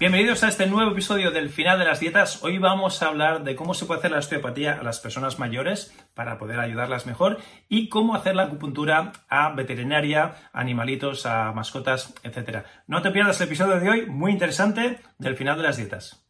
Bienvenidos a este nuevo episodio del final de las dietas. Hoy vamos a hablar de cómo se puede hacer la osteopatía a las personas mayores para poder ayudarlas mejor y cómo hacer la acupuntura a veterinaria, animalitos, a mascotas, etc. No te pierdas el episodio de hoy, muy interesante, del final de las dietas.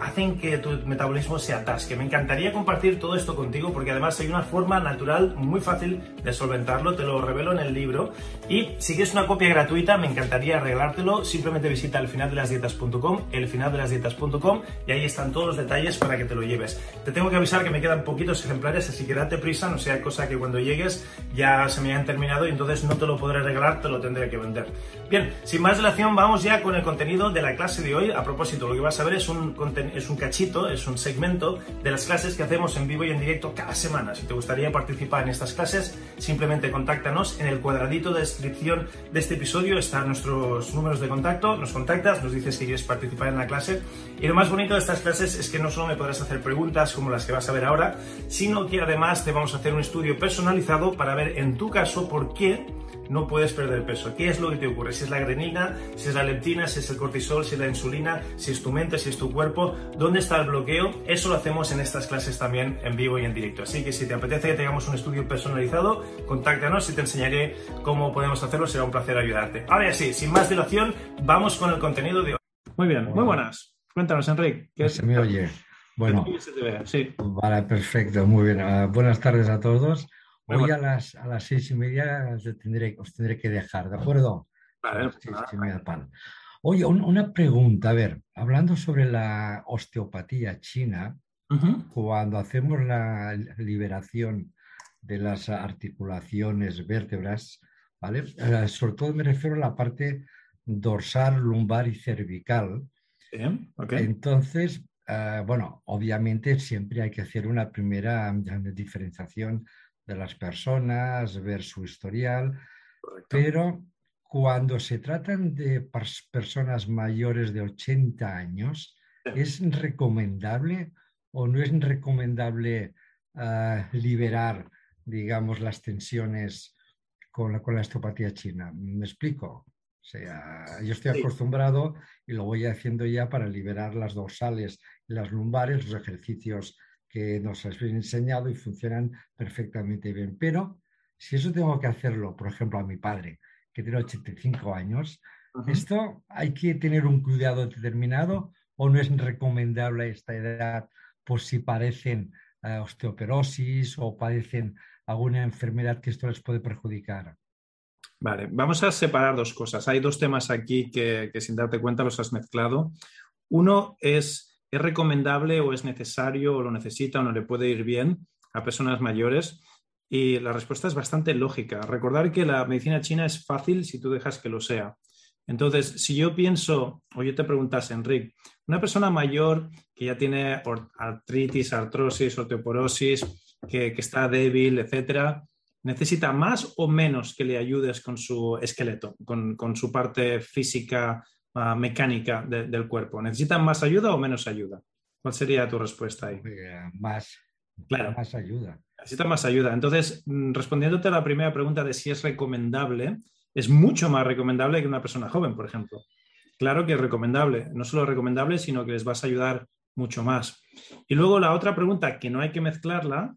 hacen que tu metabolismo se atasque. Me encantaría compartir todo esto contigo porque además hay una forma natural muy fácil de solventarlo, te lo revelo en el libro. Y si quieres una copia gratuita, me encantaría regalártelo. Simplemente visita elfinaldelasdietas.com, elfinaldelasdietas.com y ahí están todos los detalles para que te lo lleves. Te tengo que avisar que me quedan poquitos ejemplares, así que date prisa, no sea cosa que cuando llegues ya se me hayan terminado y entonces no te lo podré regalar, te lo tendré que vender. Bien, sin más dilación, vamos ya con el contenido de la clase de hoy. A propósito, lo que vas a ver es un contenido es un cachito, es un segmento de las clases que hacemos en vivo y en directo cada semana. Si te gustaría participar en estas clases, simplemente contáctanos. En el cuadradito de descripción de este episodio están nuestros números de contacto. Nos contactas, nos dices que quieres participar en la clase. Y lo más bonito de estas clases es que no solo me podrás hacer preguntas como las que vas a ver ahora, sino que además te vamos a hacer un estudio personalizado para ver en tu caso por qué no puedes perder peso. ¿Qué es lo que te ocurre? Si es la grenina, si es la leptina, si es el cortisol, si es la insulina, si es tu mente, si es tu cuerpo, ¿dónde está el bloqueo? Eso lo hacemos en estas clases también en vivo y en directo. Así que si te apetece que tengamos un estudio personalizado, contáctanos y te enseñaré cómo podemos hacerlo. Será un placer ayudarte. Ahora sí, sin más dilación, vamos con el contenido de hoy. Muy bien, muy buenas. Cuéntanos, Enrique. ¿qué se me oye. Bueno, sí. vale, perfecto, muy bien. Uh, buenas tardes a todos. Hoy a las, a las seis y media os tendré, os tendré que dejar, ¿de acuerdo? Vale, pan. Oye, una pregunta, a ver, hablando sobre la osteopatía china, cuando hacemos la liberación de las articulaciones vértebras, ¿vale? Eh, sobre todo me refiero a la parte dorsal, lumbar y cervical. Entonces, eh, bueno, obviamente siempre hay que hacer una primera diferenciación de las personas, ver su historial, pero cuando se tratan de personas mayores de 80 años, ¿es recomendable o no es recomendable ah, liberar, digamos, las tensiones con la, con la osteopatía china? ¿Me explico? O sea, yo estoy acostumbrado y lo voy haciendo ya para liberar las dorsales y las lumbares, los ejercicios que nos has enseñado y funcionan perfectamente bien. Pero si eso tengo que hacerlo, por ejemplo, a mi padre, que tiene 85 años, ¿esto hay que tener un cuidado determinado o no es recomendable a esta edad por si padecen eh, osteoporosis o padecen alguna enfermedad que esto les puede perjudicar? Vale, vamos a separar dos cosas. Hay dos temas aquí que, que sin darte cuenta los has mezclado. Uno es ¿Es recomendable o es necesario o lo necesita o no le puede ir bien a personas mayores? Y la respuesta es bastante lógica. Recordar que la medicina china es fácil si tú dejas que lo sea. Entonces, si yo pienso, o yo te preguntas, Enrique, una persona mayor que ya tiene artritis, artrosis, osteoporosis, que, está débil, etcétera, ¿necesita más o menos que le ayudes con su esqueleto, con su parte física ah, mecánica del cuerpo? ¿Necesitan más ayuda o menos ayuda? ¿Cuál sería tu respuesta ahí? Más, claro. más ayuda. Necesitan más ayuda. Entonces, mm, respondiéndote a la primera pregunta de si es recomendable, es mucho más recomendable que una persona joven, por ejemplo. Claro que es recomendable, no solo recomendable, sino que les vas a ayudar mucho más. Y luego la otra pregunta que no hay que mezclarla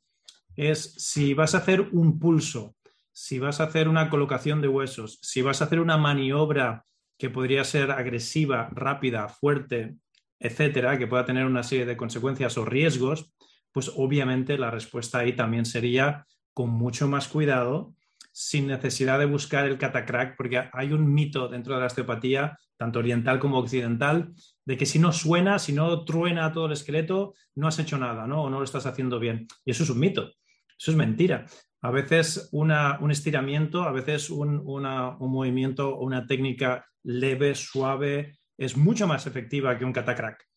es si vas a hacer un pulso, si vas a hacer una colocación de huesos, si vas a hacer una maniobra que podría ser agresiva, rápida, fuerte, etcétera, que pueda tener una serie de consecuencias o riesgos, pues obviamente la respuesta ahí también sería con mucho más cuidado, sin necesidad de buscar el catacrack, porque hay un mito dentro de la osteopatía, tanto oriental como occidental, de que si no suena, si no truena todo el esqueleto, no has hecho nada, ¿no? O no lo estás haciendo bien. Y eso es un mito, eso es mentira. A veces un estiramiento, a veces un, un movimiento o una técnica leve, suave, es mucho más efectiva que un catacrack.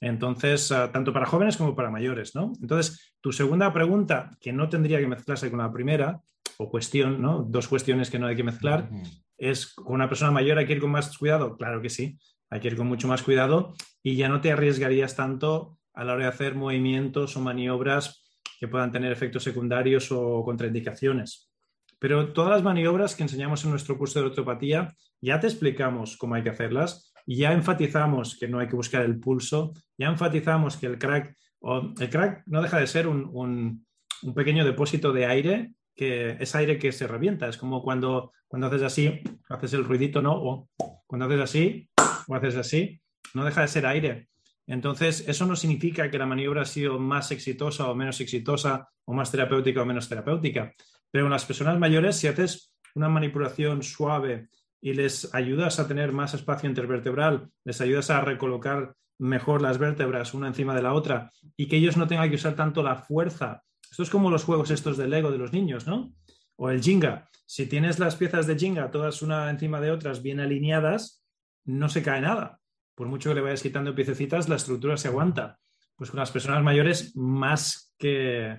Entonces, ah, tanto para jóvenes como para mayores, ¿no? Entonces, tu segunda pregunta, que no tendría que mezclarse con la primera, o cuestión, ¿no? Dos cuestiones que no hay que mezclar, es con una persona mayor hay que ir con más cuidado. Claro que sí, hay que ir con mucho más cuidado y ya no te arriesgarías tanto a la hora de hacer movimientos o maniobras que puedan tener efectos secundarios o contraindicaciones. Pero todas las maniobras que enseñamos en nuestro curso de ortopatía ya te explicamos cómo hay que hacerlas ya enfatizamos que no hay que buscar el pulso, ya enfatizamos que el crack, o el crack no deja de ser un, pequeño depósito de aire, que es aire que se revienta, es como cuando, cuando haces así, haces el ruidito, ¿no? O cuando haces así, o haces así, no deja de ser aire. Entonces, eso no significa que la maniobra ha sido más exitosa o menos exitosa, o más terapéutica o menos terapéutica. Pero en las personas mayores, si haces una manipulación suave y les ayudas a tener más espacio intervertebral, les ayudas a recolocar mejor las vértebras una encima de la otra y que ellos no tengan que usar tanto la fuerza. Esto es como los juegos estos de Lego de los niños, ¿no? O el Jenga. Si tienes las piezas de Jenga todas una encima de otras bien alineadas, no se cae nada. Por mucho que le vayas quitando piececitas, la estructura se aguanta. Pues con las personas mayores, más que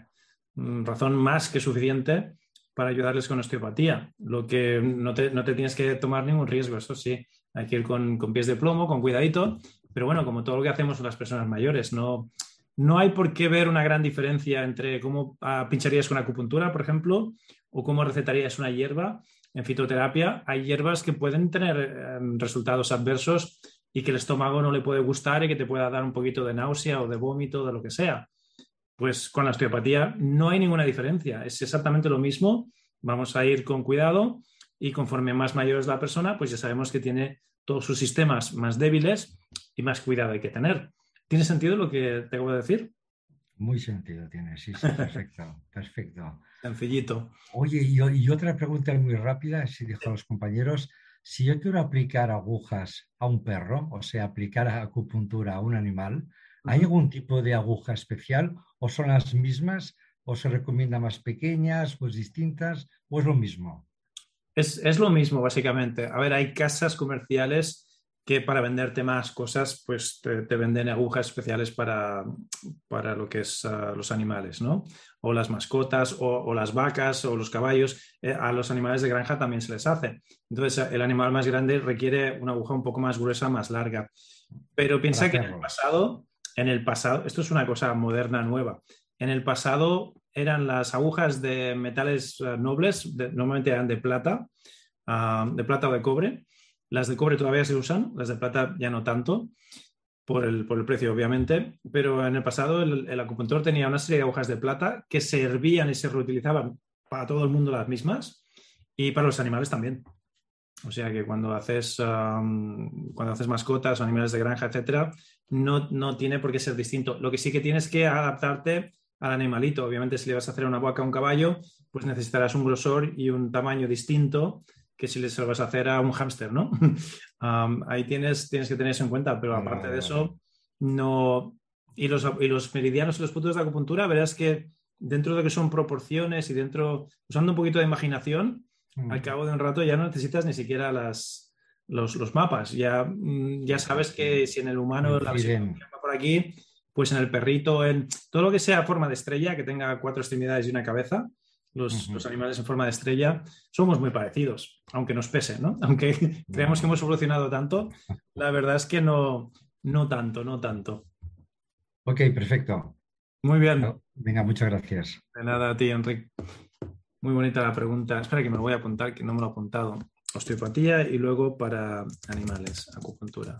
mm, razón más que suficiente para ayudarles con osteopatía. Lo que no te, tienes que tomar ningún riesgo, eso sí, hay que ir con, pies de plomo, con cuidadito, pero bueno, como todo lo que hacemos en las personas mayores, no, no hay por qué ver una gran diferencia entre cómo ah, pincharías con acupuntura, por ejemplo, o cómo recetarías una hierba. En fitoterapia hay hierbas que pueden tener em, resultados adversos y que el estómago no le puede gustar y que te pueda dar un poquito de náusea o de vómito, de lo que sea. Pues con la osteopatía no hay ninguna diferencia, es exactamente lo mismo. Vamos a ir con cuidado y conforme más mayor es la persona, pues ya sabemos que tiene todos sus sistemas más débiles y más cuidado hay que tener. ¿Tiene sentido lo que te voy a decir? Muy sentido tiene, sí, sí, perfecto, perfecto. Sencillito. Oye, y, otra pregunta muy rápida, si dejo a los compañeros, si yo quiero aplicar agujas a un perro, o sea, aplicar acupuntura a un animal, ¿Hay algún tipo de aguja especial o son las mismas o se recomienda más pequeñas, pues distintas o es lo mismo? Es, lo mismo, básicamente. A ver, hay casas comerciales que para venderte más cosas, pues te, venden agujas especiales para, para lo que es ah, los animales, ¿no? O las mascotas, o, las vacas, o los caballos. Eh, a los animales de granja también se les hace. Entonces, el animal más grande requiere una aguja un poco más gruesa, más larga. Pero piensa que en el pasado en el pasado, esto es una cosa moderna, nueva. En el pasado eran las agujas de metales eh, nobles, normalmente eran de plata, ah, de plata o de cobre. Las de cobre todavía se usan, las de plata ya no tanto, por el, precio obviamente, pero en el pasado el, el, acupuntor tenía una serie de agujas de plata que servían y se reutilizaban para todo el mundo las mismas y para los animales también. O sea que cuando haces, cuando haces mascotas, animales de granja, etcétera, no, no tiene por qué ser distinto. Lo que sí que tienes que adaptarte al animalito. Obviamente, si le vas a hacer una vaca a un caballo, pues necesitarás un grosor y un tamaño distinto que si le vas a hacer a un hámster, ¿no? ahí tienes, tienes que tener eso en cuenta, pero aparte de eso, no. Y los, y los meridianos y los puntos de acupuntura, verás que dentro de que son proporciones y dentro, usando un poquito de imaginación, al cabo de un rato ya no necesitas ni siquiera las, los, mapas. Ya, mm, ya sabes que si en el humano la visión por aquí, pues en el perrito, en todo lo que sea forma de estrella, que tenga cuatro extremidades y una cabeza, los, animales en forma de estrella, somos muy parecidos, aunque nos pese, ¿no? Aunque creemos que hemos evolucionado tanto, la verdad es que no, no tanto, no tanto. Ok, perfecto. Muy bien. Venga, muchas gracias. De nada a ti, Enrique. Muy bonita la pregunta. Espera que me lo voy a apuntar, que no me lo he apuntado. Osteopatía y luego para animales, acupuntura.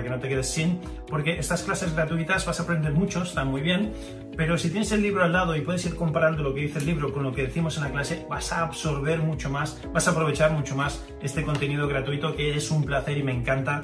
que no te quedes sin, porque estas clases gratuitas vas a aprender mucho, están muy bien, pero si tienes el libro al lado y puedes ir comparando lo que dice el libro con lo que decimos en la clase, vas a absorber mucho más, vas a aprovechar mucho más este contenido gratuito que es un placer y me encanta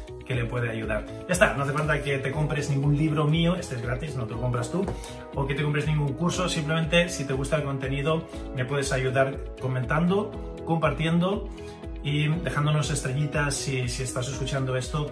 que le puede ayudar. Ya está, no hace falta que te compres ningún libro mío, este es gratis, no te lo compras tú, o que te compres ningún curso, simplemente si te gusta el contenido me puedes ayudar comentando, compartiendo y dejándonos estrellitas si, si estás escuchando esto,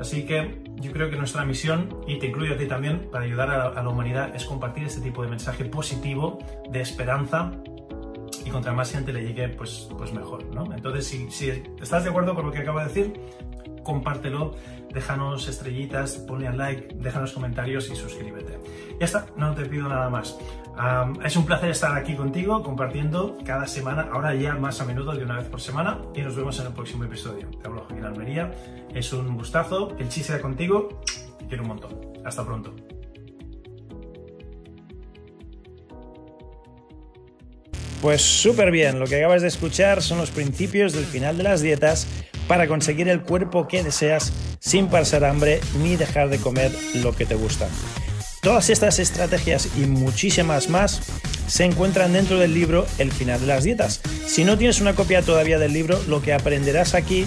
Así que yo creo que nuestra misión, y te incluyo a ti también, para ayudar a, la humanidad, es compartir este tipo de mensaje positivo, de esperanza, y contra más gente le llegue, pues, pues mejor, ¿no? Entonces, si, si estás de acuerdo con lo que acabo de decir, compártelo, déjanos estrellitas, ponle al like, déjanos comentarios y suscríbete. Ya está, no te pido nada más. es un placer estar aquí contigo compartiendo cada semana, ahora ya más a menudo de una vez por semana y nos vemos en el próximo episodio. Te hablo Joaquín Almería, es un gustazo, que el chiste contigo, te quiero un montón. Hasta pronto. Pues súper bien, lo que acabas de escuchar son los principios del final de las dietas para conseguir el cuerpo que deseas sin pasar hambre ni dejar de comer lo que te gusta. Todas estas estrategias y muchísimas más se encuentran dentro del libro El final de las dietas. Si no tienes una copia todavía del libro, lo que aprenderás aquí